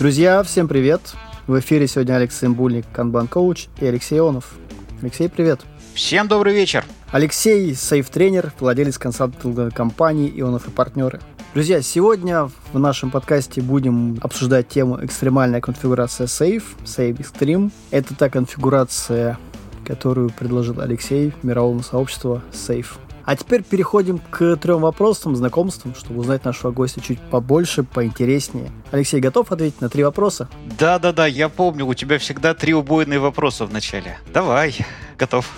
Друзья, всем привет! В эфире сегодня Алексей Имбульник, Канбан Коуч и Алексей Ионов. Алексей, привет! Всем добрый вечер! Алексей, сейф-тренер, владелец консалтинговой компании «Ионов и партнеры». Друзья, сегодня в нашем подкасте будем обсуждать тему экстремальная конфигурация Safe, Safe Extreme. Это та конфигурация, которую предложил Алексей мировому сообществу Safe. А теперь переходим к трем вопросам, знакомствам, чтобы узнать нашего гостя чуть побольше, поинтереснее. Алексей, готов ответить на три вопроса? Да-да-да, я помню, у тебя всегда три убойные вопроса в начале. Давай, готов.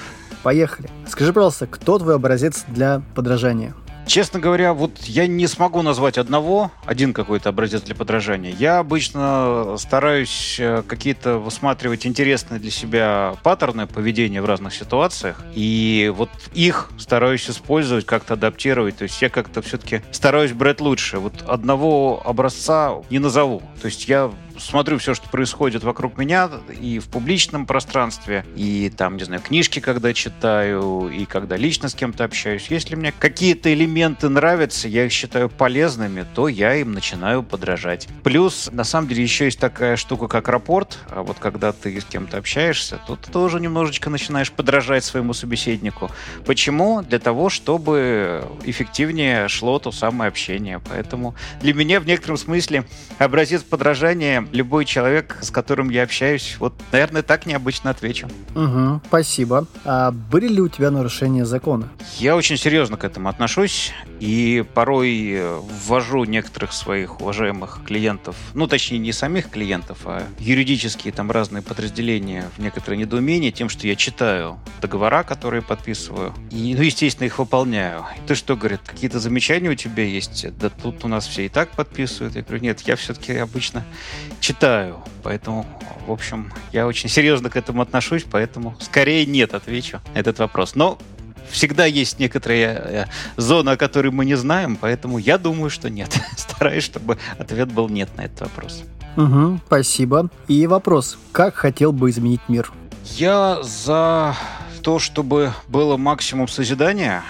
Поехали. Скажи, пожалуйста, кто твой образец для подражания? Честно говоря, вот я не смогу назвать одного, один какой-то образец для подражания. Я обычно стараюсь э, какие-то высматривать интересные для себя паттерны поведения в разных ситуациях, и вот их стараюсь использовать, как-то адаптировать. То есть я как-то все-таки стараюсь брать лучше. Вот одного образца не назову. То есть я смотрю все, что происходит вокруг меня и в публичном пространстве, и там, не знаю, книжки, когда читаю, и когда лично с кем-то общаюсь. Если мне какие-то элементы нравятся, я их считаю полезными, то я им начинаю подражать. Плюс, на самом деле, еще есть такая штука, как рапорт. А вот когда ты с кем-то общаешься, то ты тоже немножечко начинаешь подражать своему собеседнику. Почему? Для того, чтобы эффективнее шло то самое общение. Поэтому для меня в некотором смысле образец подражания любой человек, с которым я общаюсь, вот, наверное, так необычно отвечу. Угу, спасибо. А были ли у тебя нарушения закона? Я очень серьезно к этому отношусь и порой ввожу некоторых своих уважаемых клиентов, ну, точнее, не самих клиентов, а юридические там разные подразделения в некоторое недоумение тем, что я читаю договора, которые подписываю, и, ну, естественно, их выполняю. И ты что, говорит, какие-то замечания у тебя есть? Да тут у нас все и так подписывают. Я говорю, нет, я все-таки обычно читаю. Поэтому, в общем, я очень серьезно к этому отношусь, поэтому скорее нет, отвечу на этот вопрос. Но всегда есть некоторые э, зоны, о которых мы не знаем, поэтому я думаю, что нет. Стараюсь, чтобы ответ был нет на этот вопрос. Угу, спасибо. И вопрос. Как хотел бы изменить мир? Я за то, чтобы было максимум созидания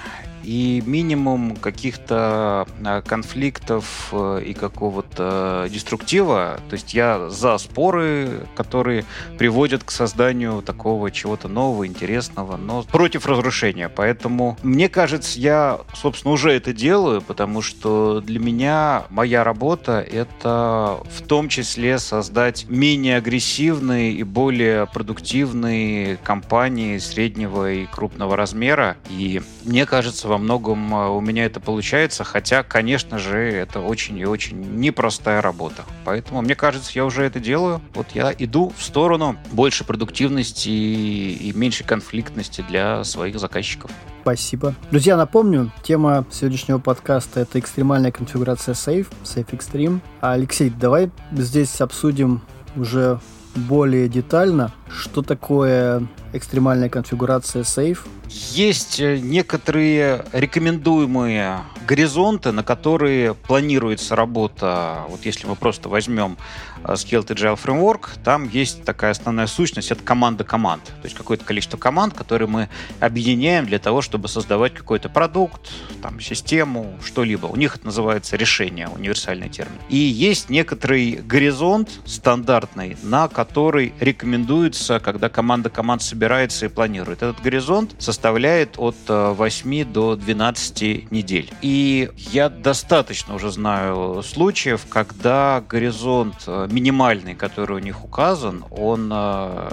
и минимум каких-то а, конфликтов э, и какого-то деструктива. То есть я за споры, которые приводят к созданию такого чего-то нового, интересного, но против разрушения. Поэтому мне кажется, я, собственно, уже это делаю, потому что для меня моя работа — это в том числе создать менее агрессивные и более продуктивные компании среднего и крупного размера. И мне кажется, во многом а, у меня это получается, хотя, конечно же, это очень и очень непростая работа. Поэтому, мне кажется, я уже это делаю. Вот я иду в сторону больше продуктивности и меньше конфликтности для своих заказчиков. Спасибо. Друзья, напомню, тема сегодняшнего подкаста – это экстремальная конфигурация Safe, Safe Extreme. А, Алексей, давай здесь обсудим уже более детально, что такое экстремальная конфигурация Safe, есть э, некоторые рекомендуемые горизонты, на которые планируется работа. Вот если мы просто возьмем э, Scaled Agile Framework, там есть такая основная сущность, это команда команд. То есть какое-то количество команд, которые мы объединяем для того, чтобы создавать какой-то продукт, там, систему, что-либо. У них это называется решение, универсальный термин. И есть некоторый горизонт стандартный, на который рекомендуется, когда команда команд собирается и планирует. Этот горизонт составляет от 8 э, до 12 недель. И я достаточно уже знаю случаев, когда горизонт э, минимальный, который у них указан, он э,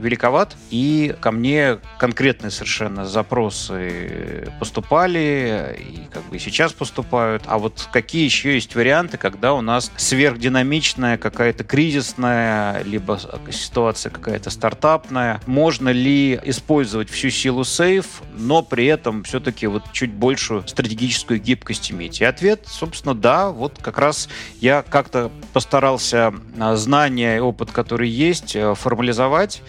великоват, и ко мне конкретные совершенно запросы поступали, и как бы сейчас поступают. А вот какие еще есть варианты, когда у нас сверхдинамичная какая-то кризисная, либо ситуация какая-то стартапная? Можно ли использовать всю силу сейф но при этом все-таки вот чуть большую стратегическую гибкость иметь? И ответ, собственно, да. Вот как раз я как-то постарался а, знания и опыт, который есть, э, формализовать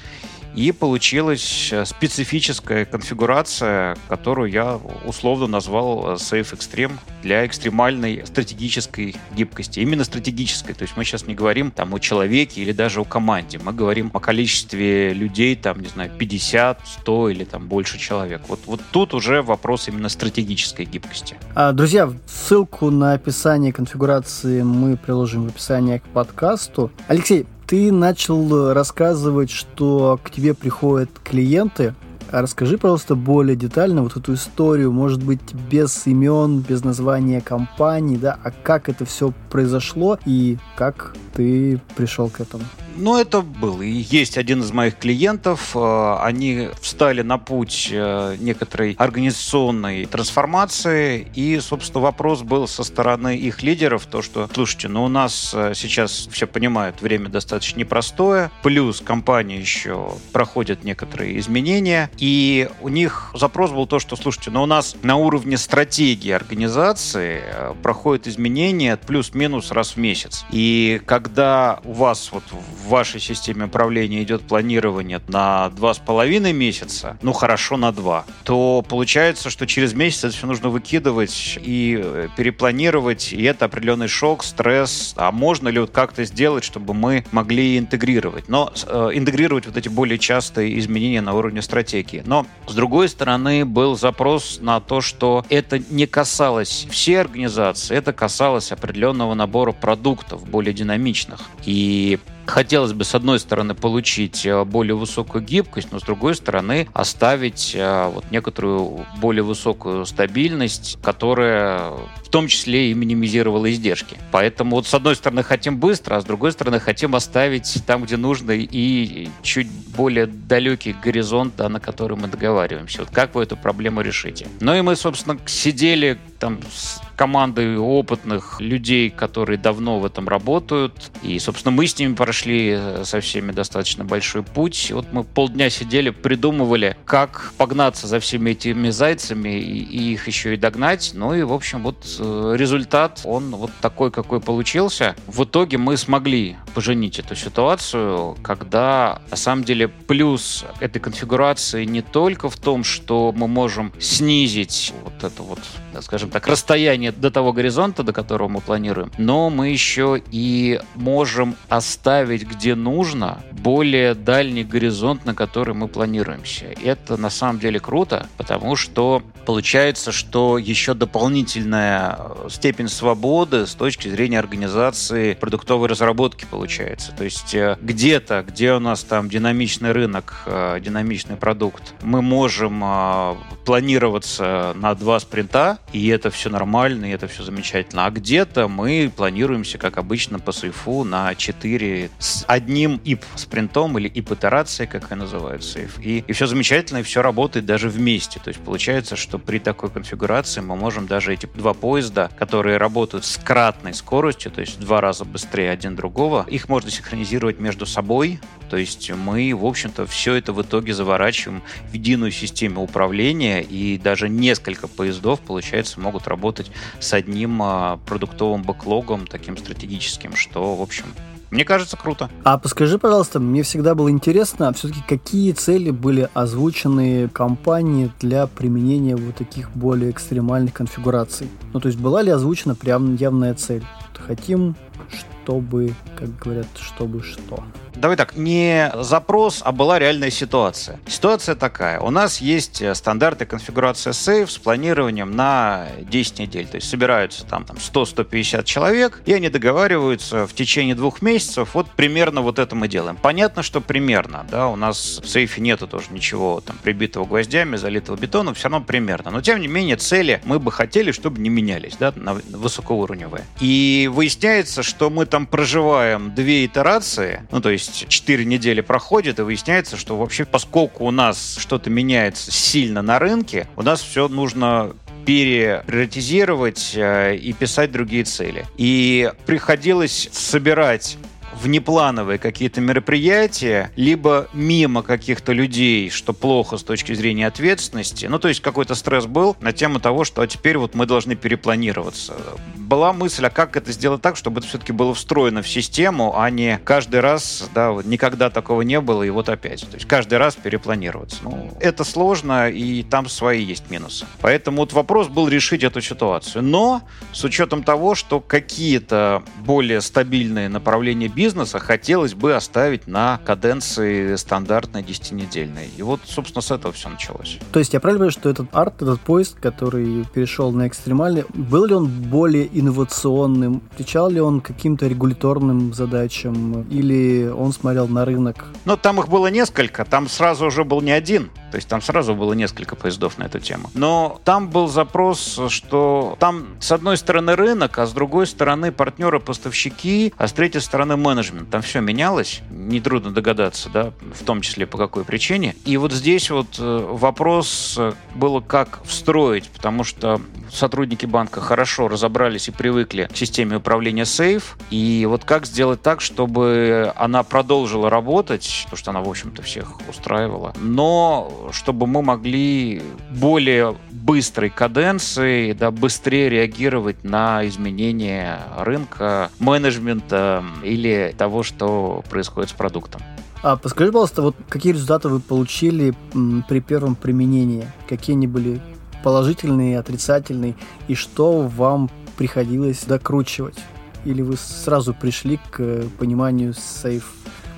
и получилась э, специфическая конфигурация, которую я условно назвал э, Safe Extreme для экстремальной стратегической гибкости. Именно стратегической. То есть мы сейчас не говорим там о человеке или даже о команде. Мы говорим о количестве людей, там, не знаю, 50, 100 или там больше человек. Вот, вот тут уже вопрос именно стратегической гибкости. А, друзья, ссылку на описание конфигурации мы приложим в описании к подкасту. Алексей, ты начал рассказывать, что к тебе приходят клиенты. А расскажи, пожалуйста, более детально вот эту историю, может быть, без имен, без названия компании, да, а как это все произошло и как ты пришел к этому? Ну, это был и есть один из моих клиентов. Э, они встали на путь э, некоторой организационной трансформации. И, собственно, вопрос был со стороны их лидеров, то, что, слушайте, ну у нас э, сейчас, все понимают, время достаточно непростое, плюс компания еще проходит некоторые изменения, и у них запрос был то, что, слушайте, ну у нас на уровне стратегии организации проходят изменения плюс-минус раз в месяц. И когда у вас вот в вашей системе управления идет планирование на два с половиной месяца, ну хорошо на два, то получается, что через месяц это все нужно выкидывать и э, перепланировать, и это определенный шок, стресс. А можно ли вот как-то сделать, чтобы мы могли интегрировать? Но э, интегрировать вот эти более частые изменения на уровне стратегии. Но с другой стороны был запрос на то, что это не касалось всей организации, это касалось определенного набора продуктов, более динамичных. И Хотелось бы, с одной стороны, получить э, более высокую гибкость, но с другой стороны, оставить э, вот некоторую более высокую стабильность, которая том числе и минимизировала издержки. Поэтому вот с одной стороны хотим быстро, а с другой стороны хотим оставить там, где нужно, и чуть более далекий горизонт, да, на который мы договариваемся. Вот как вы эту проблему решите? Ну и мы, собственно, сидели там с командой опытных людей, которые давно в этом работают. И, собственно, мы с ними прошли э, со всеми достаточно большой путь. Вот мы полдня сидели, придумывали, как погнаться за всеми этими зайцами и, и их еще и догнать. Ну и, в общем, вот э, результат, он вот такой, какой получился. В итоге мы смогли поженить эту ситуацию, когда, на самом деле, плюс этой конфигурации не только в том, что мы можем снизить вот это вот, скажем так, расстояние до того горизонта, до которого мы планируем, но мы еще и можем оставить, где нужно, более дальний горизонт, на который мы планируемся. Это на самом деле круто, потому что получается, что еще дополнительная степень свободы с точки зрения организации продуктовой разработки получается. То есть э, где-то, где у нас там динамичный рынок, э, динамичный продукт, мы можем э, планироваться на два спринта, и это все нормально, и это все замечательно. А где-то мы планируемся, как обычно, по сейфу на 4 с одним ИП-спринтом или ИП-итерацией, как и называют сейф. И, и все замечательно, и все работает даже вместе. То есть получается, что при такой конфигурации мы можем даже эти два поезда, которые работают с кратной скоростью, то есть в два раза быстрее один другого, их можно синхронизировать между собой, то есть мы, в общем-то, все это в итоге заворачиваем в единую систему управления, и даже несколько поездов, получается, могут работать с одним а, продуктовым бэклогом, таким стратегическим, что, в общем, мне кажется, круто. А подскажи, пожалуйста, мне всегда было интересно, все-таки какие цели были озвучены компании для применения вот таких более экстремальных конфигураций? Ну, то есть была ли озвучена прям явная цель? Хотим, чтобы, как говорят, чтобы что? давай так, не запрос, а была реальная ситуация. Ситуация такая. У нас есть э, стандарты конфигурации сейф с планированием на 10 недель. То есть собираются там, там 100-150 человек, и они договариваются в течение двух месяцев. Вот примерно вот это мы делаем. Понятно, что примерно, да, у нас в сейфе нету тоже ничего там прибитого гвоздями, залитого бетоном, все равно примерно. Но тем не менее цели мы бы хотели, чтобы не менялись, да, на высокоуровневые. И выясняется, что мы там проживаем две итерации, ну то есть 4 недели проходит, и выясняется, что вообще, поскольку у нас что-то меняется сильно на рынке, у нас все нужно переприоритизировать э, и писать другие цели. И приходилось собирать внеплановые какие-то мероприятия, либо мимо каких-то людей, что плохо с точки зрения ответственности. Ну, то есть какой-то стресс был на тему того, что а теперь вот мы должны перепланироваться была мысль, а как это сделать так, чтобы это все-таки было встроено в систему, а не каждый раз, да, вот никогда такого не было, и вот опять. То есть каждый раз перепланироваться. Ну, это сложно, и там свои есть минусы. Поэтому вот вопрос был решить эту ситуацию. Но с учетом того, что какие-то более стабильные направления бизнеса хотелось бы оставить на каденции стандартной 10-недельной. И вот, собственно, с этого все началось. То есть я правильно понимаю, что этот арт, этот поезд, который перешел на экстремальный, был ли он более инновационным? Отвечал ли он каким-то регуляторным задачам? Или он смотрел на рынок? Ну, там их было несколько. Там сразу уже был не один. То есть там сразу было несколько поездов на эту тему. Но там был запрос, что там с одной стороны рынок, а с другой стороны партнеры-поставщики, а с третьей стороны менеджмент. Там все менялось. Нетрудно догадаться, да, в том числе по какой причине. И вот здесь вот э, вопрос было, как встроить, потому что сотрудники банка хорошо разобрались и привыкли к системе управления сейф. И вот как сделать так, чтобы она продолжила работать, потому что она, в общем-то, всех устраивала, но чтобы мы могли более быстрой каденцией, да, быстрее реагировать на изменения рынка, менеджмента или того, что происходит с продуктом. А подскажи, пожалуйста, вот какие результаты вы получили при первом применении? Какие они были положительный, отрицательный, и что вам приходилось докручивать? Или вы сразу пришли к пониманию сейф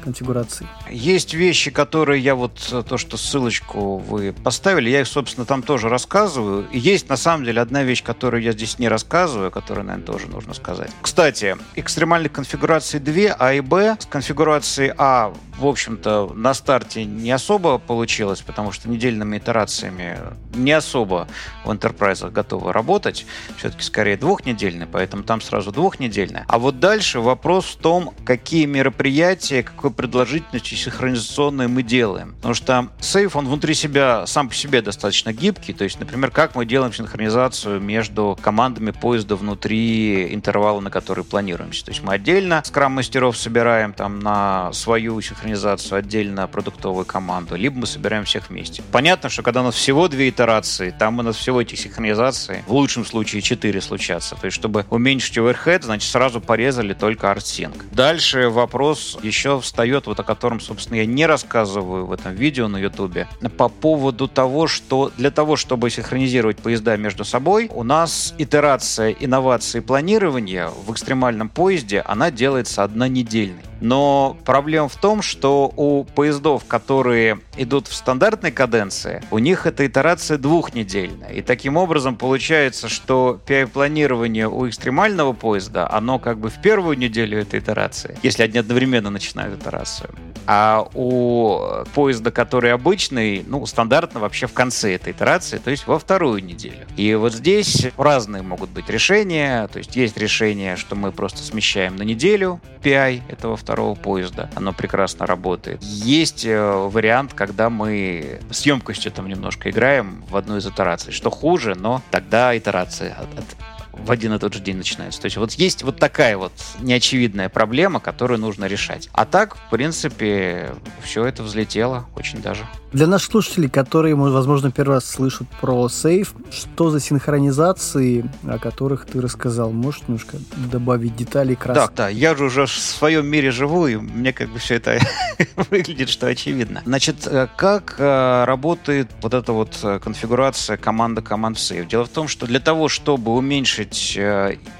конфигурации. Есть вещи, которые я вот, э, то, что ссылочку вы поставили, я их, собственно, там тоже рассказываю. И есть, на самом деле, одна вещь, которую я здесь не рассказываю, которую, наверное, тоже нужно сказать. Кстати, экстремальных конфигураций 2, А и Б. С конфигурацией А, в общем-то, на старте не особо получилось, потому что недельными итерациями не особо в enterprise готовы работать. Все-таки скорее двухнедельные, поэтому там сразу двухнедельные. А вот дальше вопрос в том, какие мероприятия, какой продолжительность и синхронизационные мы делаем. Потому что сейф, он внутри себя, сам по себе достаточно гибкий. То есть, например, как мы делаем синхронизацию между командами поезда внутри интервала, на который планируемся. То есть мы отдельно скрам-мастеров собираем там на свою синхронизацию, отдельно продуктовую команду, либо мы собираем всех вместе. Понятно, что когда у нас всего две итерации, там у нас всего этих синхронизаций, в лучшем случае четыре случатся. То есть, чтобы уменьшить overhead, значит, сразу порезали только ArtSync. Дальше вопрос еще встает встает, вот о котором, собственно, я не рассказываю в этом видео на Ютубе, по поводу того, что для того, чтобы синхронизировать поезда между собой, у нас итерация инновации планирования в экстремальном поезде, она делается однонедельной. Но проблема в том, что у поездов, которые идут в стандартной каденции, у них эта итерация двухнедельная. И таким образом получается, что PI-планирование у экстремального поезда, оно как бы в первую неделю этой итерации, если они одновременно начинают итерацию. А у поезда, который обычный, ну, стандартно вообще в конце этой итерации, то есть во вторую неделю. И вот здесь разные могут быть решения. То есть есть решение, что мы просто смещаем на неделю PI этого второго поезда. Оно прекрасно работает. Есть э, вариант, когда мы с емкостью там немножко играем в одну из итераций. Что хуже, но тогда итерация от в один и тот же день начинается. То есть вот есть вот такая вот неочевидная проблема, которую нужно решать. А так, в принципе, все это взлетело очень даже. Для наших слушателей, которые, возможно, первый раз слышат про сейф, что за синхронизации, о которых ты рассказал? Можешь немножко добавить деталей краски? Да, да, я же уже в своем мире живу, и мне как бы все это выглядит, что очевидно. Значит, э, как э, работает вот эта вот э, конфигурация команда команд сейф? Дело в том, что для того, чтобы уменьшить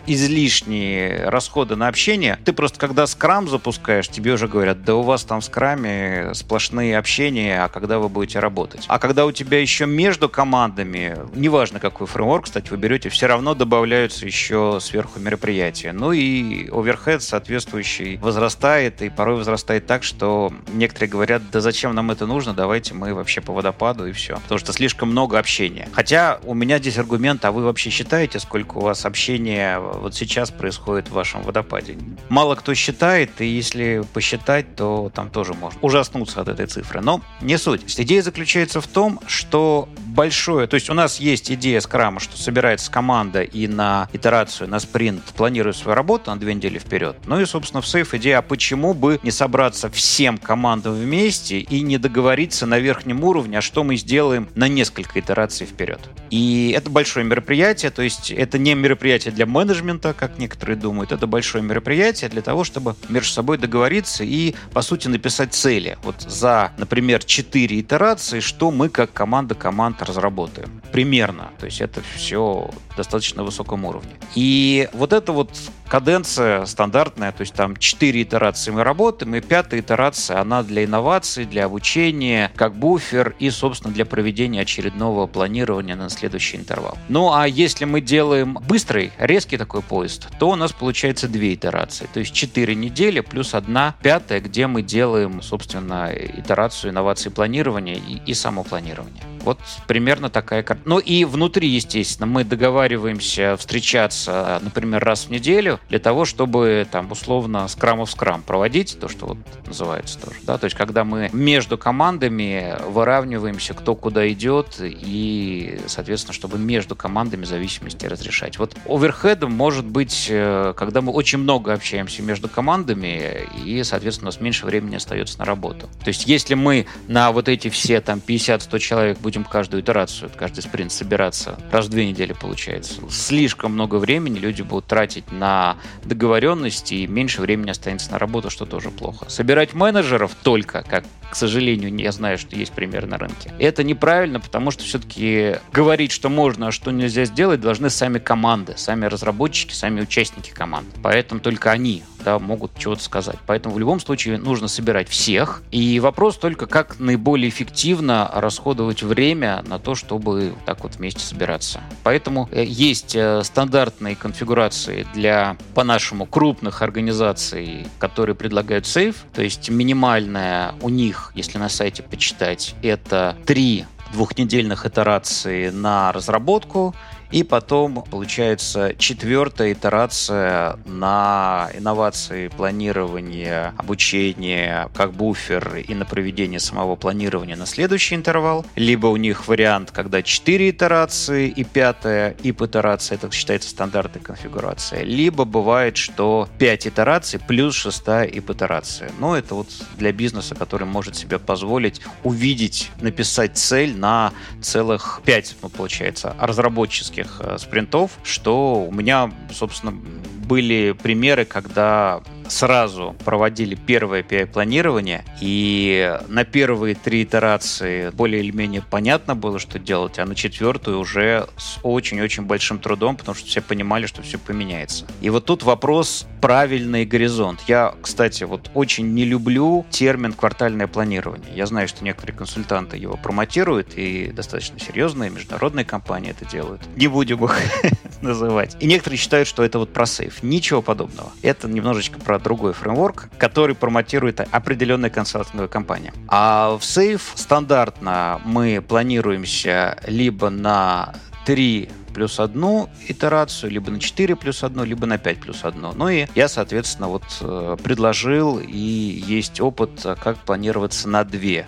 излишние расходы на общение, ты просто когда скрам запускаешь, тебе уже говорят, да у вас там в скраме сплошные общения, а когда вы будете работать. А когда у тебя еще между командами, неважно какой фреймворк, кстати, вы берете, все равно добавляются еще сверху мероприятия. Ну и оверхед соответствующий возрастает, и порой возрастает так, что некоторые говорят, да зачем нам это нужно, давайте мы вообще по водопаду и все. Потому что слишком много общения. Хотя у меня здесь аргумент, а вы вообще считаете, сколько у вас общения вот сейчас происходит в вашем водопаде? Мало кто считает, и если посчитать, то там тоже можно ужаснуться от этой цифры. Но не суть. Идея заключается в том, что большое, то есть у нас есть идея скрама, что собирается команда и на итерацию, на спринт планирует свою работу на две недели вперед. Ну и, собственно, в сейф идея, а почему бы не собраться всем командам вместе и не договориться на верхнем уровне, а что мы сделаем на несколько итераций вперед. И это большое мероприятие, то есть это не мероприятие для менеджмента, как некоторые думают, это большое мероприятие для того, чтобы между собой договориться и, по сути, написать цели. Вот за, например, 4 итерации, что мы как команда команд разработаем. Примерно. То есть это все достаточно высоком уровне. И вот это вот каденция стандартная, то есть там 4 итерации мы работаем, и пятая итерация, она для инноваций, для обучения, как буфер и, собственно, для проведения очередного планирования на следующий интервал. Ну, а если мы делаем быстрый, резкий такой поезд, то у нас получается две итерации, то есть 4 недели плюс одна пятая, где мы делаем, собственно, итерацию инноваций планирования и, и самопланирования. Вот примерно такая карта. Ну и внутри, естественно, мы договариваемся встречаться, например, раз в неделю для того, чтобы там условно скрам в скрам проводить, то, что вот называется тоже. Да? То есть когда мы между командами выравниваемся, кто куда идет, и, соответственно, чтобы между командами зависимости разрешать. Вот оверхедом может быть, э, когда мы очень много общаемся между командами, и, соответственно, у нас меньше времени остается на работу. То есть если мы на вот эти все там 50-100 человек будем каждую итерацию, каждый спринт собираться раз в две недели получается. Слишком много времени люди будут тратить на договоренности, и меньше времени останется на работу, что тоже плохо. Собирать менеджеров только, как к сожалению, я знаю, что есть пример на рынке. Это неправильно, потому что все-таки говорить, что можно, а что нельзя сделать, должны сами команды, сами разработчики, сами участники команд. Поэтому только они да, могут чего-то сказать. Поэтому в любом случае нужно собирать всех. И вопрос только, как наиболее эффективно расходовать время на то, чтобы так вот вместе собираться. Поэтому э, есть э, стандартные конфигурации для, по-нашему, крупных организаций, которые предлагают сейф. То есть минимальная у них, если на сайте почитать, это три двухнедельных итерации на разработку и потом, получается, четвертая итерация на инновации планирования, обучения, как буфер и на проведение самого планирования на следующий интервал. Либо у них вариант, когда четыре итерации и пятая ип-итерация, это считается стандартной конфигурация. Либо бывает, что пять итераций плюс шестая ип-итерация. Но это вот для бизнеса, который может себе позволить увидеть, написать цель на целых пять, ну, получается, разработческих классических э, спринтов, что у меня, собственно, были примеры, когда сразу проводили первое PI-планирование, и на первые три итерации более или менее понятно было, что делать, а на четвертую уже с очень-очень большим трудом, потому что все понимали, что все поменяется. И вот тут вопрос правильный горизонт. Я, кстати, вот очень не люблю термин квартальное планирование. Я знаю, что некоторые консультанты его промотируют, и достаточно серьезные международные компании это делают. Не будем их называть. И некоторые считают, что это вот про сейф. Ничего подобного. Это немножечко про другой фреймворк, который промотирует определенная консалтинговая компания. А в Safe стандартно мы планируемся либо на 3 плюс одну итерацию, либо на 4 плюс одну, либо на 5 плюс одну. Ну и я, соответственно, вот э, предложил, и есть опыт, как планироваться на 2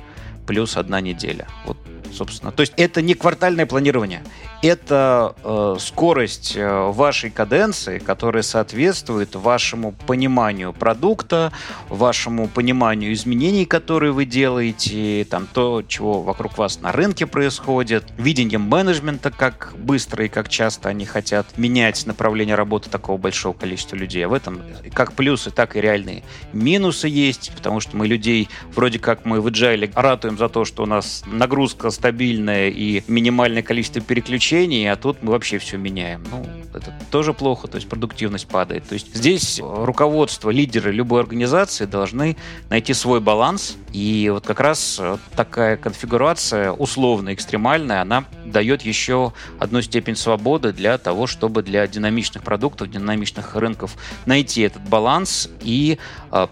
плюс одна неделя. Вот собственно. То есть это не квартальное планирование, это э, скорость э, вашей каденции, которая соответствует вашему пониманию продукта, вашему пониманию изменений, которые вы делаете, там то, чего вокруг вас на рынке происходит, видением менеджмента, как быстро и как часто они хотят менять направление работы такого большого количества людей. В этом как плюсы, так и реальные минусы есть, потому что мы людей, вроде как мы в agile ратуем за то, что у нас нагрузка стабильная и минимальное количество переключений, а тут мы вообще все меняем. Ну, это тоже плохо, то есть продуктивность падает. То есть здесь руководство, лидеры любой организации должны найти свой баланс, и вот как раз такая конфигурация условно экстремальная, она дает еще одну степень свободы для того, чтобы для динамичных продуктов, динамичных рынков найти этот баланс, и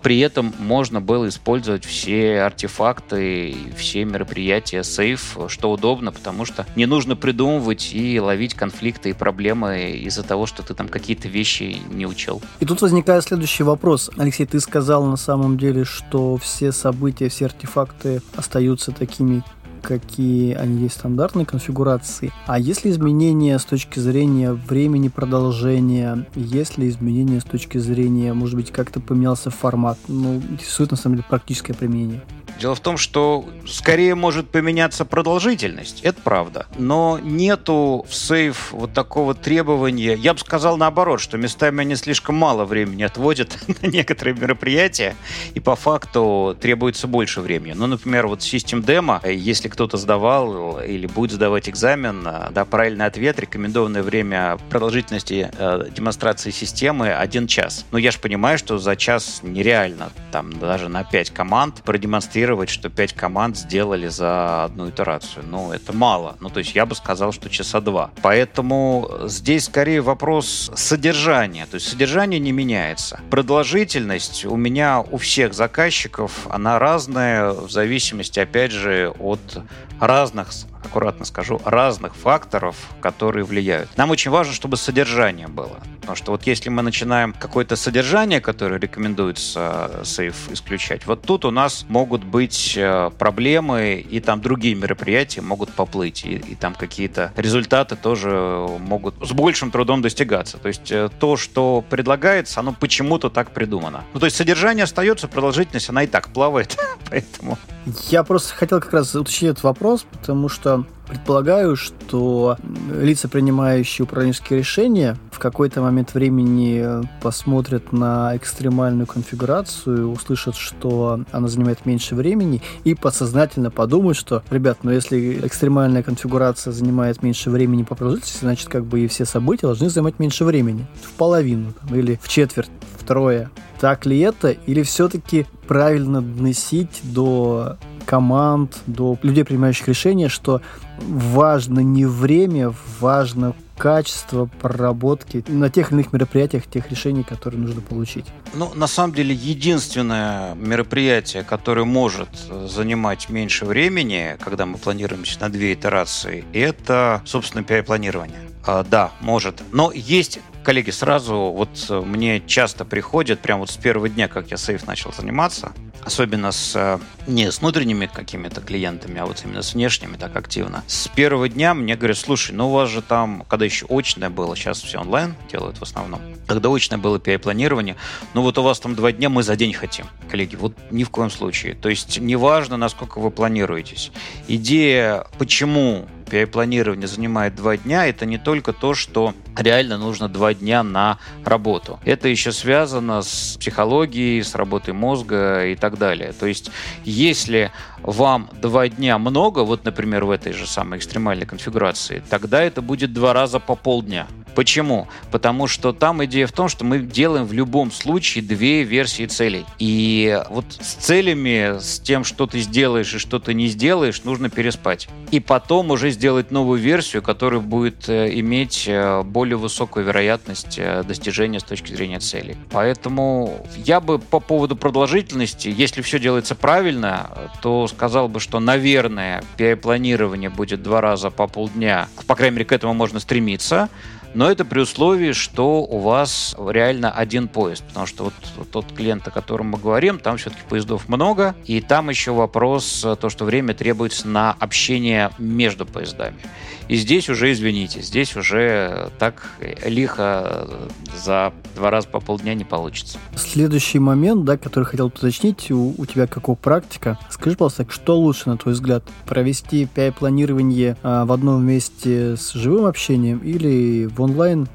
при этом можно было использовать все артефакты, все мероприятия сейф что удобно, потому что не нужно придумывать и ловить конфликты и проблемы из-за того, что ты там какие-то вещи не учел. И тут возникает следующий вопрос. Алексей, ты сказал на самом деле, что все события, все артефакты остаются такими какие они есть стандартные конфигурации. А есть ли изменения с точки зрения времени продолжения? Есть ли изменения с точки зрения, может быть, как-то поменялся формат? Ну, интересует на самом деле практическое применение. Дело в том, что скорее может поменяться продолжительность, это правда. Но нету в сейф вот такого требования. Я бы сказал наоборот, что местами они слишком мало времени отводят на некоторые мероприятия, и по факту требуется больше времени. Ну, например, вот систем демо, если кто-то сдавал или будет сдавать экзамен, да, правильный ответ, рекомендованное время продолжительности э, демонстрации системы один час. Но я же понимаю, что за час нереально, там даже на 5 команд продемонстрировать гарантировать, что пять команд сделали за одну итерацию. Ну, это мало. Ну, то есть я бы сказал, что часа два. Поэтому здесь скорее вопрос содержания. То есть содержание не меняется. Продолжительность у меня у всех заказчиков, она разная в зависимости, опять же, от разных аккуратно скажу, разных факторов, которые влияют. Нам очень важно, чтобы содержание было. Потому что вот если мы начинаем какое-то содержание, которое рекомендуется э, сейф исключать, вот тут у нас могут быть э, проблемы, и там другие мероприятия могут поплыть, и, и там какие-то результаты тоже могут с большим трудом достигаться. То есть э, то, что предлагается, оно почему-то так придумано. Ну, то есть содержание остается, продолжительность, она и так плавает, поэтому... Я просто хотел как раз уточнить этот вопрос, потому что Предполагаю, что лица, принимающие управленческие решения, в какой-то момент времени посмотрят на экстремальную конфигурацию, услышат, что она занимает меньше времени, и подсознательно подумают, что, ребят, ну если экстремальная конфигурация занимает меньше времени по продолжительности, значит, как бы и все события должны занимать меньше времени. В половину там, или в четверть, втрое. Так ли это? Или все-таки правильно доносить до команд, до людей, принимающих решения, что важно не время, важно качество проработки на тех или иных мероприятиях, тех решений, которые нужно получить? Ну, на самом деле, единственное мероприятие, которое может занимать меньше времени, когда мы планируемся на две итерации, это, собственно, PI-планирование. А, да, может. Но есть коллеги, сразу вот мне часто приходят, прямо вот с первого дня, как я сейф начал заниматься, особенно с э, не с внутренними какими-то клиентами, а вот именно с внешними так активно. С первого дня мне говорят, слушай, ну у вас же там, когда еще очное было, сейчас все онлайн делают в основном, когда очное было PI-планирование, ну вот у вас там два дня, мы за день хотим. Коллеги, вот ни в коем случае. То есть неважно, насколько вы планируетесь. Идея, почему PI-планирование занимает два дня, это не только то, что реально нужно два дня на работу. Это еще связано с психологией, с работой мозга и так далее. То есть, если вам два дня много, вот, например, в этой же самой экстремальной конфигурации, тогда это будет два раза по полдня. Почему? Потому что там идея в том, что мы делаем в любом случае две версии целей. И вот с целями, с тем, что ты сделаешь и что ты не сделаешь, нужно переспать. И потом уже сделать новую версию, которая будет э, иметь э, более высокую вероятность э, достижения с точки зрения целей. Поэтому я бы по поводу продолжительности, если все делается правильно, то сказал бы, что, наверное, PI-планирование будет два раза по полдня. По крайней мере, к этому можно стремиться. Но это при условии, что у вас реально один поезд. Потому что вот, вот тот клиент, о котором мы говорим, там все-таки поездов много. И там еще вопрос, то, что время требуется на общение между поездами. И здесь уже, извините, здесь уже так лихо за два раза по полдня не получится. Следующий момент, да, который хотел уточнить, у, у тебя какого практика. Скажи, пожалуйста, что лучше, на твой взгляд, провести PI-планирование а, в одном месте с живым общением или в онлайн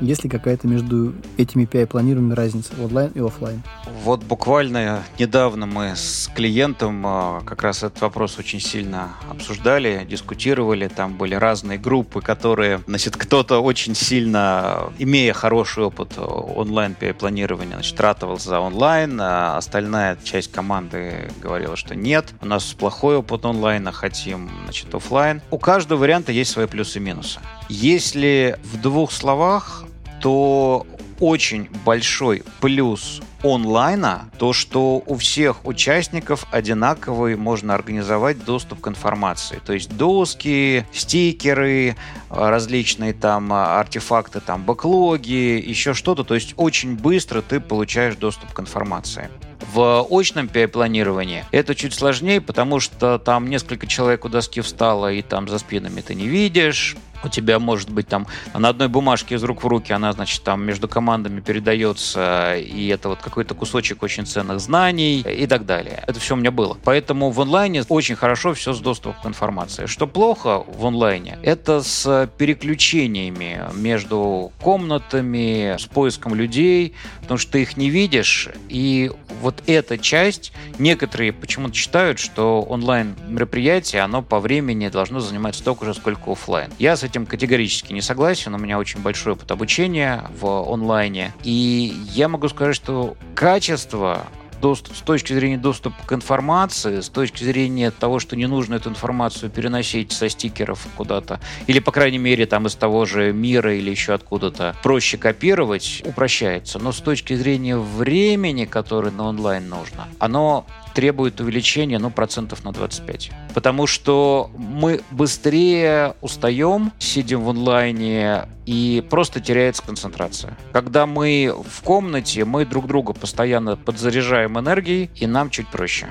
есть ли какая-то между этими PI-планированиями разница онлайн и офлайн? Вот буквально недавно мы с клиентом а, как раз этот вопрос очень сильно обсуждали, дискутировали. Там были разные группы, которые, значит, кто-то очень сильно, имея хороший опыт онлайн PI-планирования, значит, ратовал за онлайн, а остальная часть команды говорила, что нет, у нас плохой опыт онлайна, хотим, значит, офлайн. У каждого варианта есть свои плюсы и минусы. Если в двух словах, то очень большой плюс онлайна то, что у всех участников одинаковый можно организовать доступ к информации. То есть доски, стикеры, различные там артефакты, там бэклоги, еще что-то. То есть очень быстро ты получаешь доступ к информации. В очном PI-планировании это чуть сложнее, потому что там несколько человек у доски встало, и там за спинами ты не видишь, у тебя может быть там на одной бумажке из рук в руки, она, значит, там между командами передается, и это вот какой-то кусочек очень ценных знаний и так далее. Это все у меня было. Поэтому в онлайне очень хорошо все с доступом к информации. Что плохо в онлайне, это с переключениями между комнатами, с поиском людей, потому что ты их не видишь, и вот эта часть, некоторые почему-то считают, что онлайн мероприятие, оно по времени должно занимать столько же, сколько офлайн. Я с этим категорически не согласен. У меня очень большой опыт обучения в онлайне. И я могу сказать, что качество доступ, с точки зрения доступа к информации, с точки зрения того, что не нужно эту информацию переносить со стикеров куда-то, или, по крайней мере, там из того же мира или еще откуда-то проще копировать, упрощается. Но с точки зрения времени, которое на онлайн нужно, оно требует увеличения, ну, процентов на 25. Потому что мы быстрее устаем, сидим в онлайне, и просто теряется концентрация. Когда мы в комнате, мы друг друга постоянно подзаряжаем энергией, и нам чуть проще.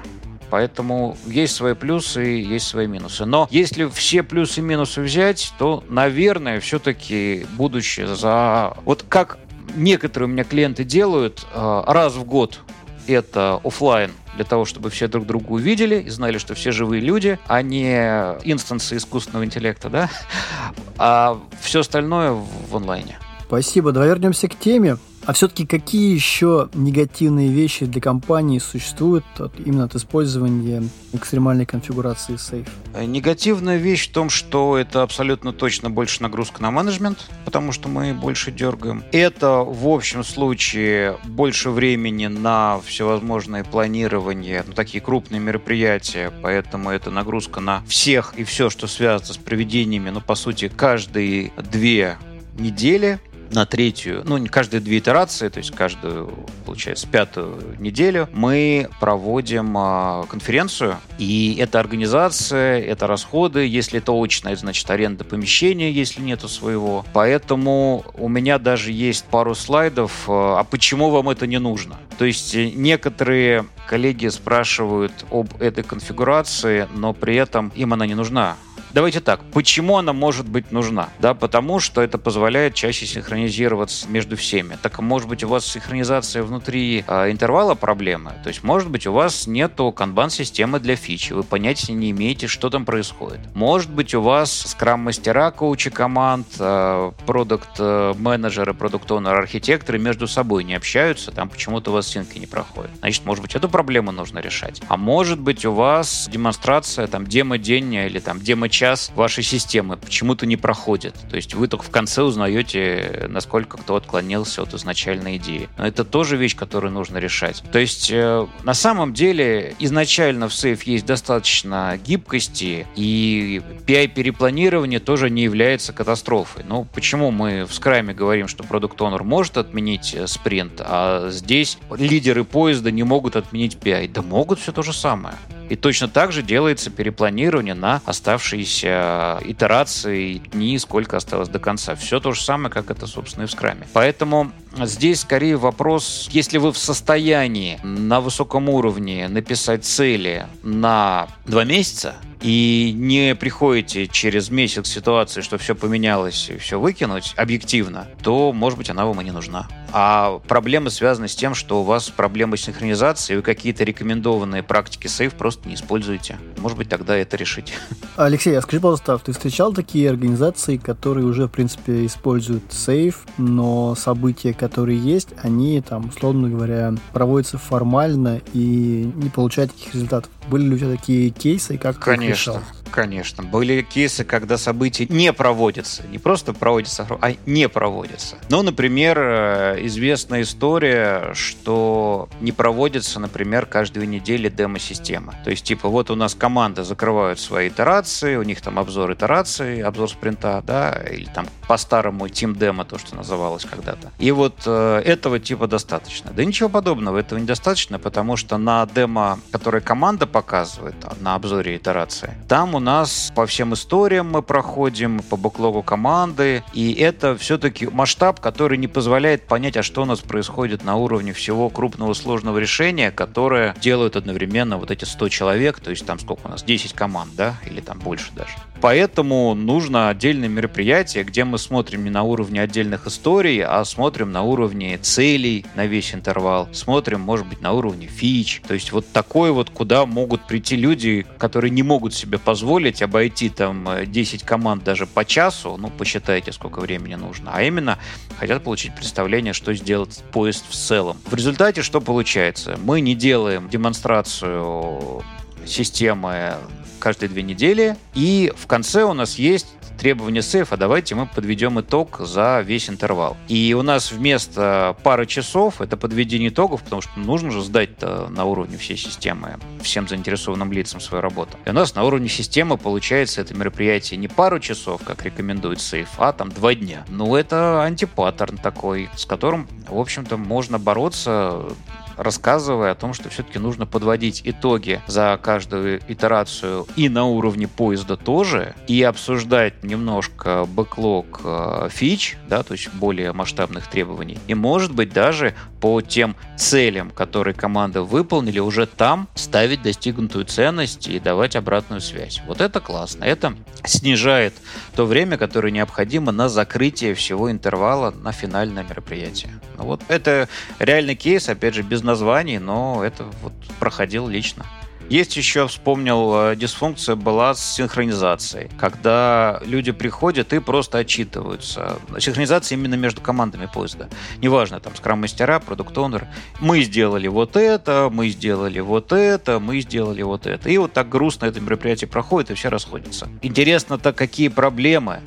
Поэтому есть свои плюсы, есть свои минусы. Но если все плюсы и минусы взять, то, наверное, все-таки будущее за... Вот как некоторые у меня клиенты делают, э, раз в год это офлайн для того, чтобы все друг друга увидели и знали, что все живые люди, а не инстансы искусственного интеллекта, да? А все остальное в онлайне. Спасибо. Давай вернемся к теме. А все-таки какие еще негативные вещи для компании существуют от, именно от использования экстремальной конфигурации сейф? Э, негативная вещь в том, что это абсолютно точно больше нагрузка на менеджмент, потому что мы больше дергаем. Это в общем случае больше времени на всевозможные планирования, ну, такие крупные мероприятия, поэтому это нагрузка на всех и все, что связано с проведениями, ну, по сути, каждые две недели на третью, ну, не каждые две итерации, то есть каждую, получается, пятую неделю мы проводим э, конференцию, и это организация, это расходы, если это очно, значит аренда помещения, если нету своего. Поэтому у меня даже есть пару слайдов, э, а почему вам это не нужно? То есть э, некоторые коллеги спрашивают об этой конфигурации, но при этом им она не нужна. Давайте так, почему она может быть нужна? Да, потому что это позволяет чаще синхронизироваться между всеми. Так, может быть, у вас синхронизация внутри э, интервала проблемы, то есть, может быть, у вас нету канбан-системы для фичи, вы понятия не имеете, что там происходит. Может быть, у вас скрам-мастера, коучи команд, э, продукт-менеджеры, продукт-онеры, архитекторы между собой не общаются, там почему-то у вас синки не проходят. Значит, может быть, эту проблему нужно решать. А может быть, у вас демонстрация, там, демо-день или там демо-час сейчас вашей системы почему-то не проходит. То есть вы только в конце узнаете, насколько кто отклонился от изначальной идеи. Но это тоже вещь, которую нужно решать. То есть э, на самом деле изначально в сейф есть достаточно гибкости, и PI-перепланирование тоже не является катастрофой. Но почему мы в скраме говорим, что продукт Owner может отменить э, спринт, а здесь лидеры поезда не могут отменить PI? Да могут все то же самое. И точно так же делается перепланирование на оставшиеся итерации, дни, сколько осталось до конца. Все то же самое, как это, собственно, и в скраме. Поэтому здесь скорее вопрос, если вы в состоянии на высоком уровне написать цели на два месяца, и не приходите через месяц ситуации, что все поменялось и все выкинуть объективно, то, может быть, она вам и не нужна. А проблемы связаны с тем, что у вас проблемы синхронизации, и вы какие-то рекомендованные практики сейф просто не используете. Может быть, тогда это решить. Алексей, а скажи, пожалуйста, ты встречал такие организации, которые уже, в принципе, используют сейф, но события, которые есть, они, там, условно говоря, проводятся формально и не получают таких результатов? Были ли у тебя такие кейсы, как Конечно. Конечно. Были кейсы, когда события не проводятся. Не просто проводятся, а не проводятся. Ну, например, э, известная история, что не проводится, например, каждые недели демо-система. То есть, типа, вот у нас команда закрывают свои итерации, у них там обзор итерации, обзор спринта, да, или там по-старому Team Demo, то, что называлось когда-то. И вот э, этого типа достаточно. Да ничего подобного, этого недостаточно, потому что на демо, которое команда показывает, на обзоре итерации, там у нас по всем историям мы проходим, по бэклогу команды, и это все-таки масштаб, который не позволяет понять, а что у нас происходит на уровне всего крупного сложного решения, которое делают одновременно вот эти 100 человек, то есть там сколько у нас, 10 команд, да, или там больше даже. Поэтому нужно отдельное мероприятие, где мы смотрим не на уровне отдельных историй, а смотрим на уровне целей на весь интервал, смотрим, может быть, на уровне фич. То есть вот такой вот, куда могут прийти люди, которые не могут себе позволить обойти там 10 э, команд даже по часу, ну, посчитайте, сколько времени нужно, а именно хотят получить представление, что сделать поезд в целом. В результате что получается? Мы не делаем демонстрацию системы каждые две недели. И в конце у нас есть требование сейфа, давайте мы подведем итог за весь интервал. И у нас вместо пары часов это подведение итогов, потому что нужно же сдать на уровне всей системы всем заинтересованным лицам свою работу. И у нас на уровне системы получается это мероприятие не пару часов, как рекомендует сейф, а там два дня. Ну, это антипаттерн такой, с которым, в общем-то, можно бороться рассказывая о том, что все-таки нужно подводить итоги за каждую итерацию и на уровне поезда тоже, и обсуждать немножко бэклог э, фич, да, то есть более масштабных требований, и может быть даже по тем целям, которые команды выполнили, уже там ставить достигнутую ценность и давать обратную связь. Вот это классно. Это снижает то время, которое необходимо на закрытие всего интервала на финальное мероприятие. Ну вот это реальный кейс, опять же, без названий, но это вот проходил лично. Есть еще, вспомнил, э, дисфункция была с синхронизацией, когда люди приходят и просто отчитываются. Синхронизация именно между командами поезда. Неважно, там, скрам-мастера, продукт-онер. Мы сделали вот это, мы сделали вот это, мы сделали вот это. И вот так грустно это мероприятие проходит, и все расходятся. Интересно-то, какие проблемы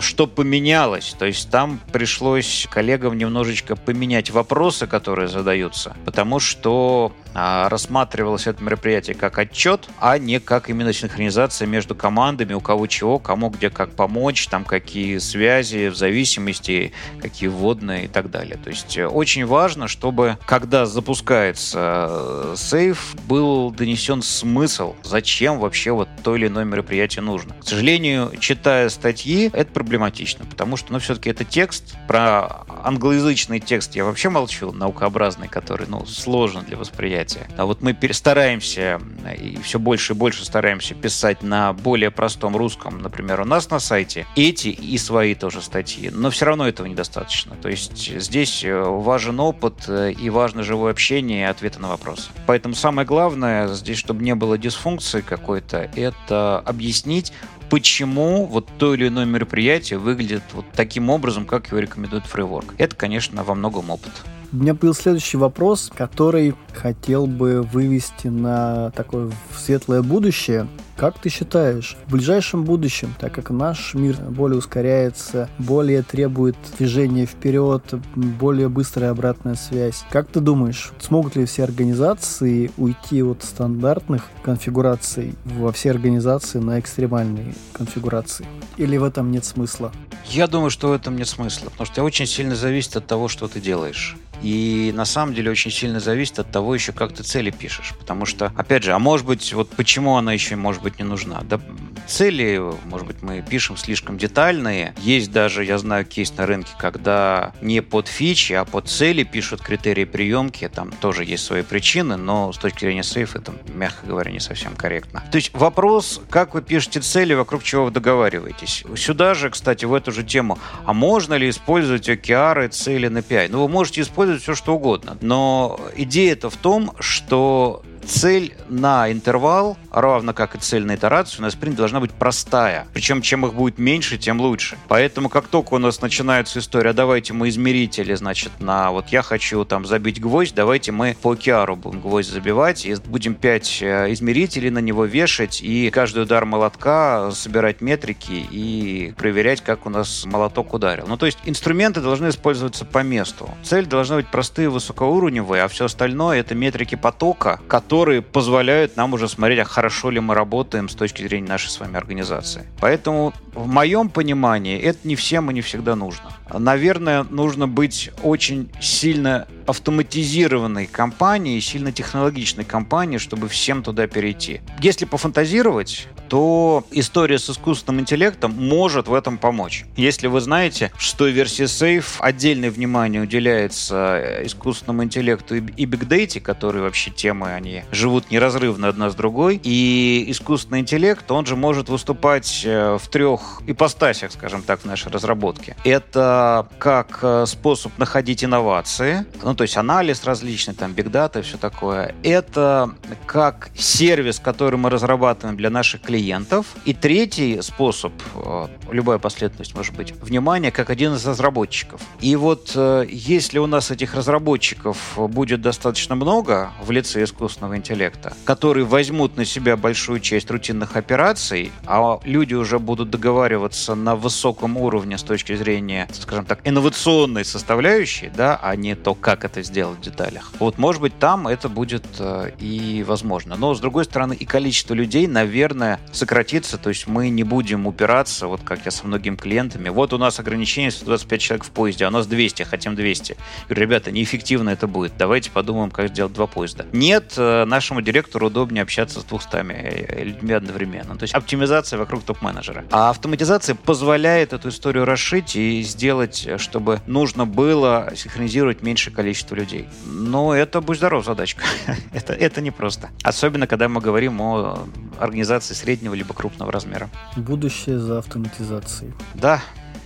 что поменялось. То есть там пришлось коллегам немножечко поменять вопросы, которые задаются, потому что рассматривалось это мероприятие как отчет, а не как именно синхронизация между командами, у кого чего, кому где как помочь, там какие связи в зависимости, какие вводные и так далее. То есть э, очень важно, чтобы когда запускается э, сейф, был донесен смысл, зачем вообще вот то или иное мероприятие нужно. К сожалению, читая статьи, это проблематично, потому что, ну, все-таки это текст. Про англоязычный текст я вообще молчу, наукообразный, который, ну, сложен для восприятия. А вот мы стараемся, и все больше и больше стараемся писать на более простом русском, например, у нас на сайте, эти и свои тоже статьи, но все равно этого недостаточно. То есть здесь э, важен опыт э, и важно живое общение и ответы на вопросы. Поэтому самое главное здесь, чтобы не было дисфункции какой-то, это объяснить, почему вот то или иное мероприятие выглядит вот таким образом, как его рекомендует фрейворк. Это, конечно, во многом опыт. У меня был следующий вопрос, который хотел бы вывести на такое светлое будущее. Как ты считаешь, в ближайшем будущем, так как наш мир более ускоряется, более требует движения вперед, более быстрая обратная связь, как ты думаешь, смогут ли все организации уйти от стандартных конфигураций во все организации на экстремальные конфигурации? Или в этом нет смысла? Я думаю, что в этом нет смысла, потому что очень сильно зависит от того, что ты делаешь. И на самом деле очень сильно зависит от того еще, как ты цели пишешь. Потому что, опять же, а может быть, вот почему она еще может быть не нужна? Да цели, может быть, мы пишем слишком детальные. Есть даже, я знаю, кейс на рынке, когда не под фичи, а под цели пишут критерии приемки. Там тоже есть свои причины, но с точки зрения сейфа это, мягко говоря, не совсем корректно. То есть вопрос, как вы пишете цели, вокруг чего вы договариваетесь. Сюда же, кстати, в эту же тему, а можно ли использовать и цели на PI? Ну, вы можете использовать все, что угодно. Но идея-то в том, что цель на интервал, равно как и цель на итерацию, в принципе, должна быть простая. Причем, чем их будет меньше, тем лучше. Поэтому, как только у нас начинается история, давайте мы измерители, значит, на вот я хочу там забить гвоздь, давайте мы по океару будем гвоздь забивать, и будем 5 э, измерителей на него вешать, и каждый удар молотка собирать метрики и проверять, как у нас молоток ударил. Ну, то есть инструменты должны использоваться по месту. Цель должна быть простые, высокоуровневые, а все остальное это метрики потока, которые которые позволяют нам уже смотреть, а хорошо ли мы работаем с точки зрения нашей с вами организации. Поэтому в моем понимании это не всем и не всегда нужно. Наверное, нужно быть очень сильно автоматизированной компании, сильно технологичной компании, чтобы всем туда перейти. Если пофантазировать, то история с искусственным интеллектом может в этом помочь. Если вы знаете, что в версии Safe отдельное внимание уделяется искусственному интеллекту и бигдейте, которые вообще темы, они живут неразрывно одна с другой, и искусственный интеллект, он же может выступать э, в трех ипостасях, скажем так, в нашей разработке. Это как э, способ находить инновации, ну, то есть анализ различный, там, бигдата и все такое. Это как сервис, который мы разрабатываем для наших клиентов. И третий способ, э, любая последовательность может быть, внимание как один из разработчиков. И вот если у нас этих разработчиков будет достаточно много в лице искусственного интеллекта, которые возьмут на себя большую часть рутинных операций, а люди уже будут договариваться на высоком уровне с точки зрения, скажем так, инновационной составляющей, да, а не то, как это сделать в деталях. Вот, может быть, там это будет э, и возможно. Но, с другой стороны, и количество людей, наверное, сократится, то есть мы не будем упираться, вот как я со многими клиентами, вот у нас ограничение 125 человек в поезде, а у нас 200, хотим 200. Я говорю, ребята, неэффективно это будет, давайте подумаем, как сделать два поезда. Нет, э, нашему директору удобнее общаться с 200 э, людьми одновременно. То есть оптимизация вокруг топ-менеджера. А автоматизация позволяет эту историю расшить и сделать, чтобы нужно было синхронизировать меньшее количество людей. Но это, будь здоров, задачка. это, это непросто. Особенно, когда мы говорим о организации среднего среднего либо крупного размера. Будущее за автоматизацией. Да.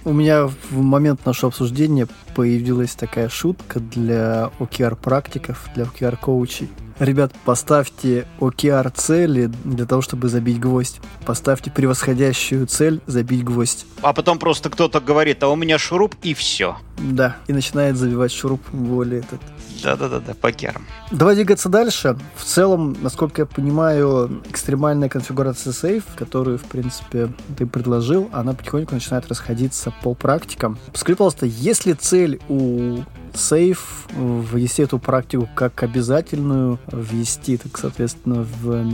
У меня в момент нашего обсуждения появилась такая шутка для OKR-практиков, для OKR-коучей. Ребят, поставьте OKR цели для того, чтобы забить гвоздь. Поставьте превосходящую цель забить гвоздь. А потом просто кто-то говорит, а у меня шуруп и все. Да, и начинает забивать шуруп более этот. Да-да-да, по керам. Давай двигаться дальше. В целом, насколько я понимаю, экстремальная конфигурация сейф, которую, в принципе, ты предложил, она потихоньку начинает расходиться по практикам. Скажи, пожалуйста, есть ли цель у сейф, ввести эту практику как обязательную, ввести, так, соответственно, в,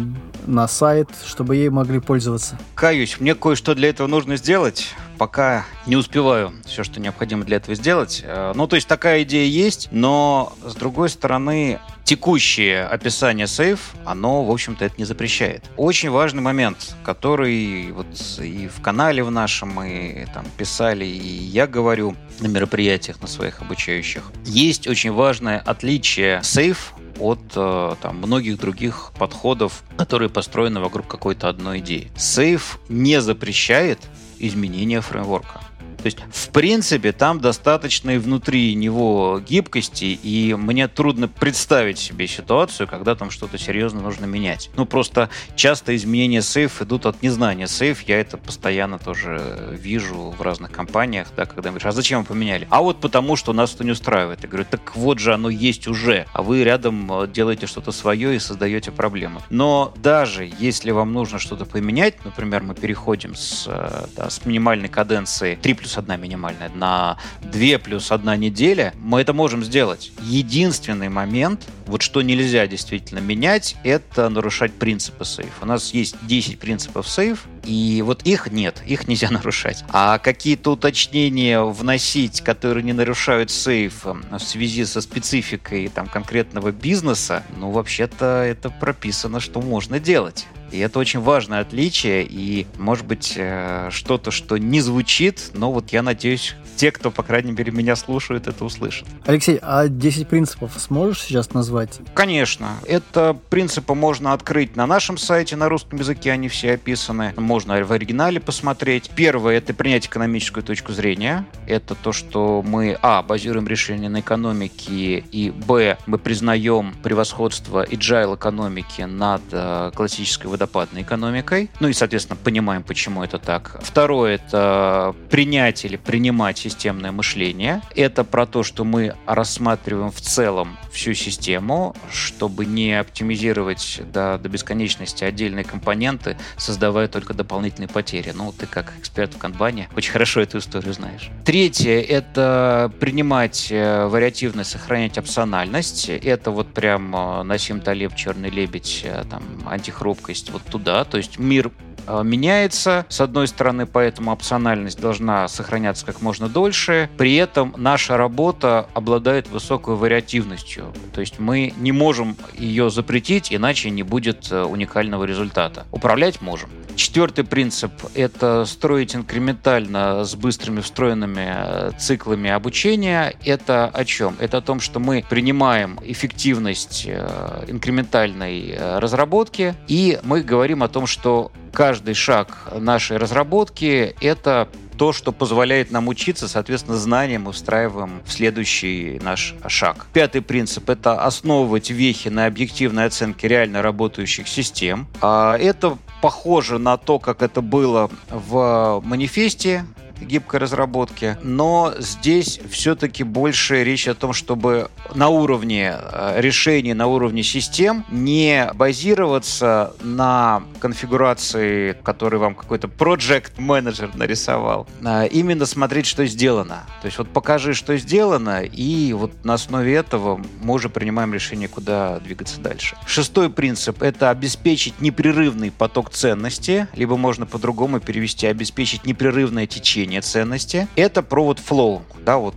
на сайт, чтобы ей могли пользоваться? Каюсь, мне кое-что для этого нужно сделать. Пока не успеваю все, что необходимо для этого сделать. Э, ну, то есть такая идея есть, но, с другой стороны, текущее описание сейф, оно, в общем-то, это не запрещает. Очень важный момент, который вот и в канале в нашем мы там писали, и я говорю на мероприятиях на своих обучающих. Есть очень важное отличие сейф от э, там, многих других подходов, которые построены вокруг какой-то одной идеи. Сейф не запрещает изменения фреймворка. То есть, в принципе, там достаточно и внутри него гибкости, и мне трудно представить себе ситуацию, когда там что-то серьезно нужно менять. Ну, просто часто изменения сейф идут от незнания сейф. Я это постоянно тоже вижу в разных компаниях, да, когда говоришь, а зачем вы поменяли? А вот потому, что нас это не устраивает. Я говорю, так вот же оно есть уже, а вы рядом э, делаете что-то свое и создаете проблемы. Но даже если вам нужно что-то поменять, например, мы переходим с, э, да, с минимальной каденции 3 плюс плюс одна минимальная, на 2 плюс одна неделя, мы это можем сделать. Единственный момент, вот что нельзя действительно менять, это нарушать принципы сейф. У нас есть 10 принципов сейф, и вот их нет, их нельзя нарушать. А какие-то уточнения вносить, которые не нарушают сейф в связи со спецификой там, конкретного бизнеса, ну, вообще-то это прописано, что можно делать. И это очень важное отличие, и, может быть, э, что-то, что не звучит, но вот я надеюсь, те, кто, по крайней мере, меня слушают, это услышат. Алексей, а 10 принципов сможешь сейчас назвать? Конечно. Это принципы можно открыть на нашем сайте, на русском языке они все описаны. Можно в оригинале посмотреть. Первое — это принять экономическую точку зрения. Это то, что мы, а, базируем решение на экономике, и, б, мы признаем превосходство agile экономики над э, классической водопадной экономикой. Ну и, соответственно, понимаем, почему это так. Второе — это принять или принимать системное мышление. Это про то, что мы рассматриваем в целом всю систему, чтобы не оптимизировать до, до бесконечности отдельные компоненты, создавая только дополнительные потери. Ну, ты как эксперт в канбане очень хорошо эту историю знаешь. Третье — это принимать э, вариативность, сохранять опциональность. Это вот прям э, Насим Талеб, Черный лебедь, э, там, антихрупкость вот туда. То есть мир меняется. С одной стороны, поэтому опциональность должна сохраняться как можно дольше. При этом наша работа обладает высокой вариативностью. То есть мы не можем ее запретить, иначе не будет э, уникального результата. Управлять можем. Четвертый принцип – это строить инкрементально с быстрыми встроенными э, циклами обучения. Это о чем? Это о том, что мы принимаем эффективность э, инкрементальной э, разработки, и мы говорим о том, что каждый шаг нашей разработки – это то, что позволяет нам учиться, соответственно, знаниям мы встраиваем в следующий наш шаг. Пятый принцип – это основывать вехи на объективной оценке реально работающих систем. А это похоже на то, как это было в манифесте гибкой разработки, но здесь все-таки больше речь о том, чтобы на уровне э, решений, на уровне систем не базироваться на конфигурации, который вам какой-то project менеджер нарисовал, а именно смотреть, что сделано. То есть вот покажи, что сделано, и вот на основе этого мы уже принимаем решение, куда двигаться дальше. Шестой принцип – это обеспечить непрерывный поток ценности, либо можно по-другому перевести обеспечить непрерывное течение ценности. Это провод flow, да, вот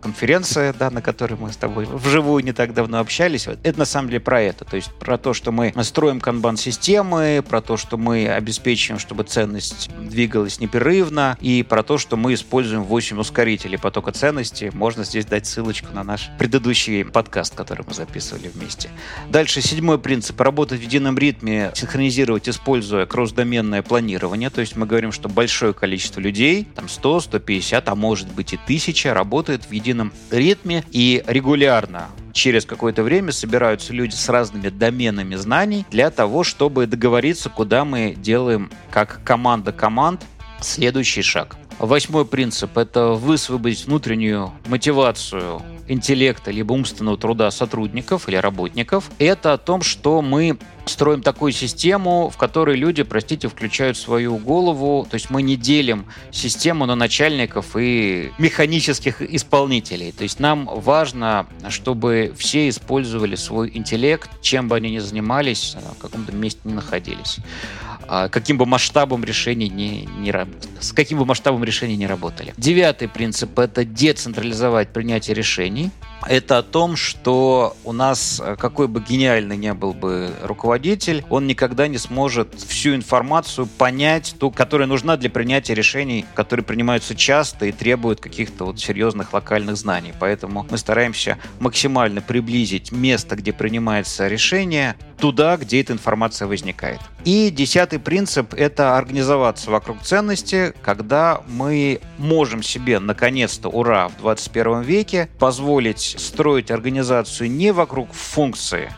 конференция, да, на которой мы с тобой вживую не так давно общались, это на самом деле про это. То есть про то, что мы строим канбан-системы, про то, что мы обеспечиваем, чтобы ценность двигалась непрерывно, и про то, что мы используем 8 ускорителей потока ценности. Можно здесь дать ссылочку на наш предыдущий подкаст, который мы записывали вместе. Дальше седьмой принцип. Работать в едином ритме, синхронизировать, используя кросс-доменное планирование. То есть мы говорим, что большое количество людей, там 100, 150, а может быть и 1000, работает в едином едином ритме и регулярно через какое-то время собираются люди с разными доменами знаний для того, чтобы договориться, куда мы делаем как команда команд следующий шаг. Восьмой принцип – это высвободить внутреннюю мотивацию интеллекта либо умственного труда сотрудников или работников. Это о том, что мы строим такую систему, в которой люди, простите, включают свою голову. То есть мы не делим систему на начальников и механических исполнителей. То есть нам важно, чтобы все использовали свой интеллект, чем бы они ни занимались, в каком-то месте не находились. А, каким бы масштабом решений не, не с каким бы масштабом решений не работали. Девятый принцип – это децентрализовать принятие решений компании это о том, что у нас, э, какой бы гениальный не был бы руководитель, он никогда не сможет всю информацию понять, ту, которая нужна для принятия решений, которые принимаются часто и требуют каких-то вот серьезных локальных знаний. Поэтому мы стараемся максимально приблизить место, где принимается решение, туда, где эта информация возникает. И десятый принцип – это организоваться вокруг ценности, когда мы можем себе, наконец-то, ура, в 21 веке позволить строить организацию не вокруг функции,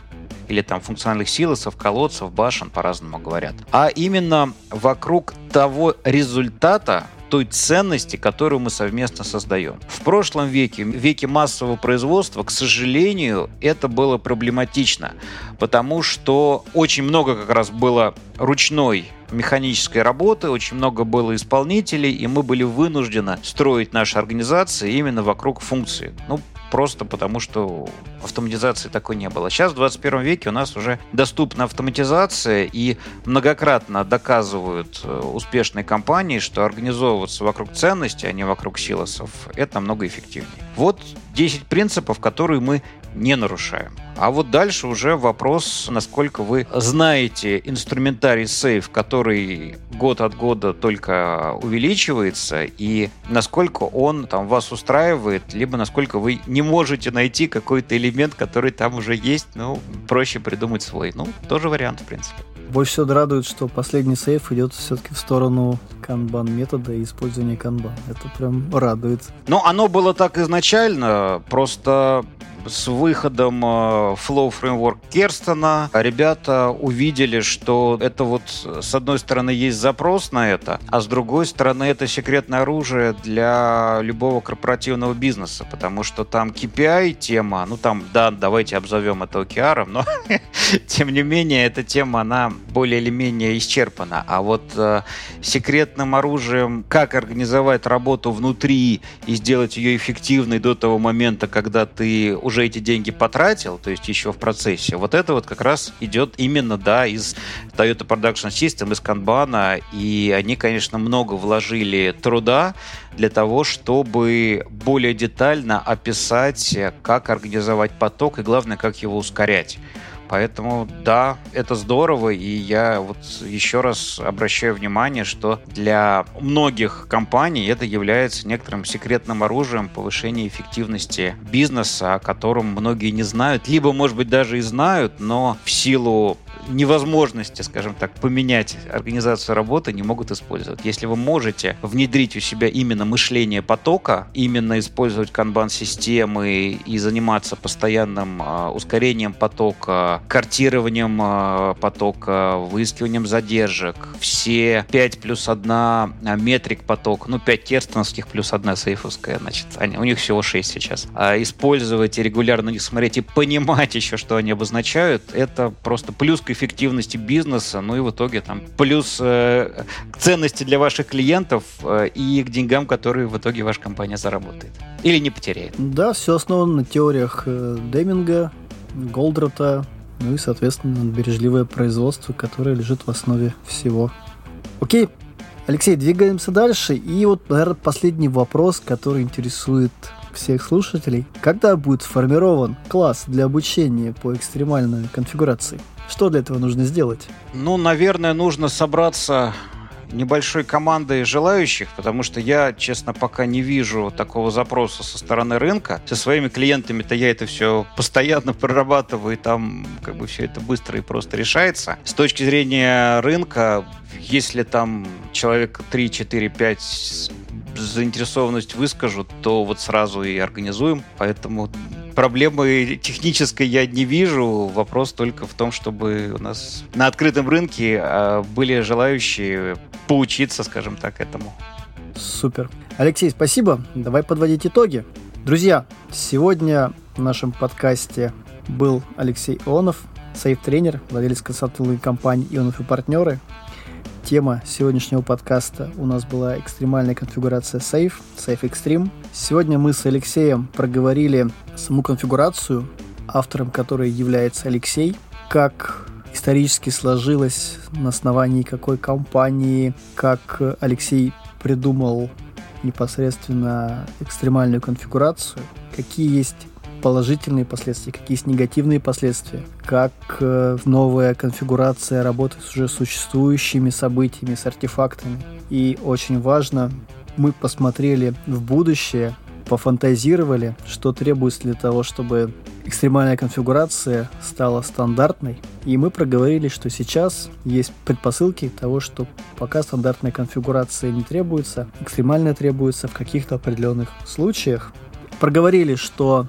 или там функциональных силосов, колодцев, башен, по-разному говорят, а именно вокруг того результата, той ценности, которую мы совместно создаем. В прошлом веке, веке массового производства, к сожалению, это было проблематично, потому что очень много как раз было ручной механической работы, очень много было исполнителей, и мы были вынуждены строить наши организации именно вокруг функции. Ну, просто потому, что автоматизации такой не было. Сейчас в 21 веке у нас уже доступна автоматизация, и многократно доказывают э, успешные компании, что организовываться вокруг ценностей, а не вокруг силосов, это намного эффективнее. Вот 10 принципов, которые мы не нарушаем. А вот дальше уже вопрос, насколько вы знаете инструментарий сейф, который год от года только увеличивается, и насколько он там вас устраивает, либо насколько вы не можете найти какой-то элемент, который там уже есть, ну, проще придумать свой. Ну, тоже вариант, в принципе. Больше всего радует, что последний сейф идет все-таки в сторону канбан метода и использования канбан. Это прям радует. Ну, оно было так изначально, просто с выходом э, Flow Framework Керстона ребята увидели, что это вот с одной стороны есть запрос на это, а с другой стороны это секретное оружие для любого корпоративного бизнеса, потому что там KPI тема, ну там, да, давайте обзовем это OKR, но тем не менее эта тема, она более или менее исчерпана. А вот э, секретным оружием, как организовать работу внутри и сделать ее эффективной до того момента, когда ты уже уже эти деньги потратил, то есть еще в процессе, вот это вот как раз идет именно, да, из Toyota Production System, из Kanban, и они, конечно, много вложили труда для того, чтобы более детально описать, как организовать поток и, главное, как его ускорять. Поэтому да, это здорово, и я вот еще раз обращаю внимание, что для многих компаний это является некоторым секретным оружием повышения эффективности бизнеса, о котором многие не знают, либо, может быть, даже и знают, но в силу невозможности, скажем так, поменять организацию работы не могут использовать. Если вы можете внедрить у себя именно мышление потока, именно использовать канбан-системы и заниматься постоянным э, ускорением потока, картированием э, потока, выискиванием задержек, все 5 плюс 1 метрик поток, ну 5 керстоновских плюс 1 сейфовская, значит, они, у них всего 6 сейчас. А использовать и регулярно них смотреть и понимать еще, что они обозначают, это просто плюс к эффективности бизнеса, ну и в итоге там плюс э, к ценности для ваших клиентов э, и к деньгам, которые в итоге ваша компания заработает. Или не потеряет. Да, все основано на теориях э, Деминга, Голдрата, ну и, соответственно, бережливое производство, которое лежит в основе всего. Окей, Алексей, двигаемся дальше. И вот, наверное, последний вопрос, который интересует всех слушателей. Когда будет сформирован класс для обучения по экстремальной конфигурации? Что для этого нужно сделать? Ну, наверное, нужно собраться небольшой командой желающих, потому что я, честно, пока не вижу такого запроса со стороны рынка. Со своими клиентами-то я это все постоянно прорабатываю, и там как бы все это быстро и просто решается. С точки зрения рынка, если там человек 3, 4, 5 заинтересованность выскажут, то вот сразу и организуем. Поэтому проблемы технической я не вижу. Вопрос только в том, чтобы у нас на открытом рынке а, были желающие поучиться, скажем так, этому. Супер. Алексей, спасибо. Давай подводить итоги. Друзья, сегодня в нашем подкасте был Алексей Ионов, сейф-тренер, владелец консалтинговой компании «Ионов и партнеры». Тема сегодняшнего подкаста у нас была экстремальная конфигурация Safe, Safe Extreme. Сегодня мы с Алексеем проговорили саму конфигурацию, автором которой является Алексей, как исторически сложилось, на основании какой компании, как Алексей придумал непосредственно экстремальную конфигурацию, какие есть положительные последствия, какие есть негативные последствия, как э, новая конфигурация работает с уже существующими событиями, с артефактами. И очень важно, мы посмотрели в будущее, пофантазировали, что требуется для того, чтобы экстремальная конфигурация стала стандартной. И мы проговорили, что сейчас есть предпосылки того, что пока стандартная конфигурация не требуется, экстремальная требуется в каких-то определенных случаях. Проговорили, что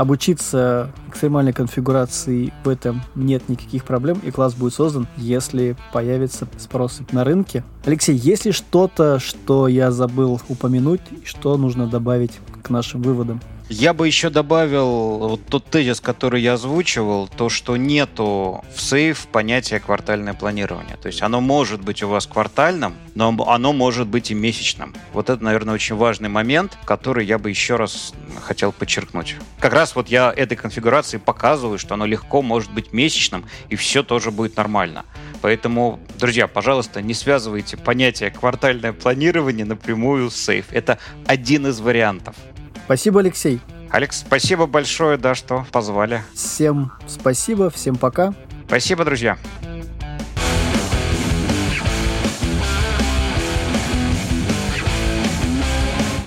обучиться экстремальной конфигурации в этом нет никаких проблем, и класс будет создан, если появится спрос на рынке. Алексей, есть ли что-то, что я забыл упомянуть, что нужно добавить к нашим выводам? Я бы еще добавил вот тот тезис, который я озвучивал, то, что нету в сейф понятия квартальное планирование. То есть оно может быть у вас квартальным, но оно может быть и месячным. Вот это, наверное, очень важный момент, который я бы еще раз хотел подчеркнуть. Как раз вот я этой конфигурации показываю, что оно легко может быть месячным, и все тоже будет нормально. Поэтому, друзья, пожалуйста, не связывайте понятие квартальное планирование напрямую с сейф. Это один из вариантов. Спасибо, Алексей. Алекс, спасибо большое, да, что позвали. Всем спасибо, всем пока. Спасибо, друзья.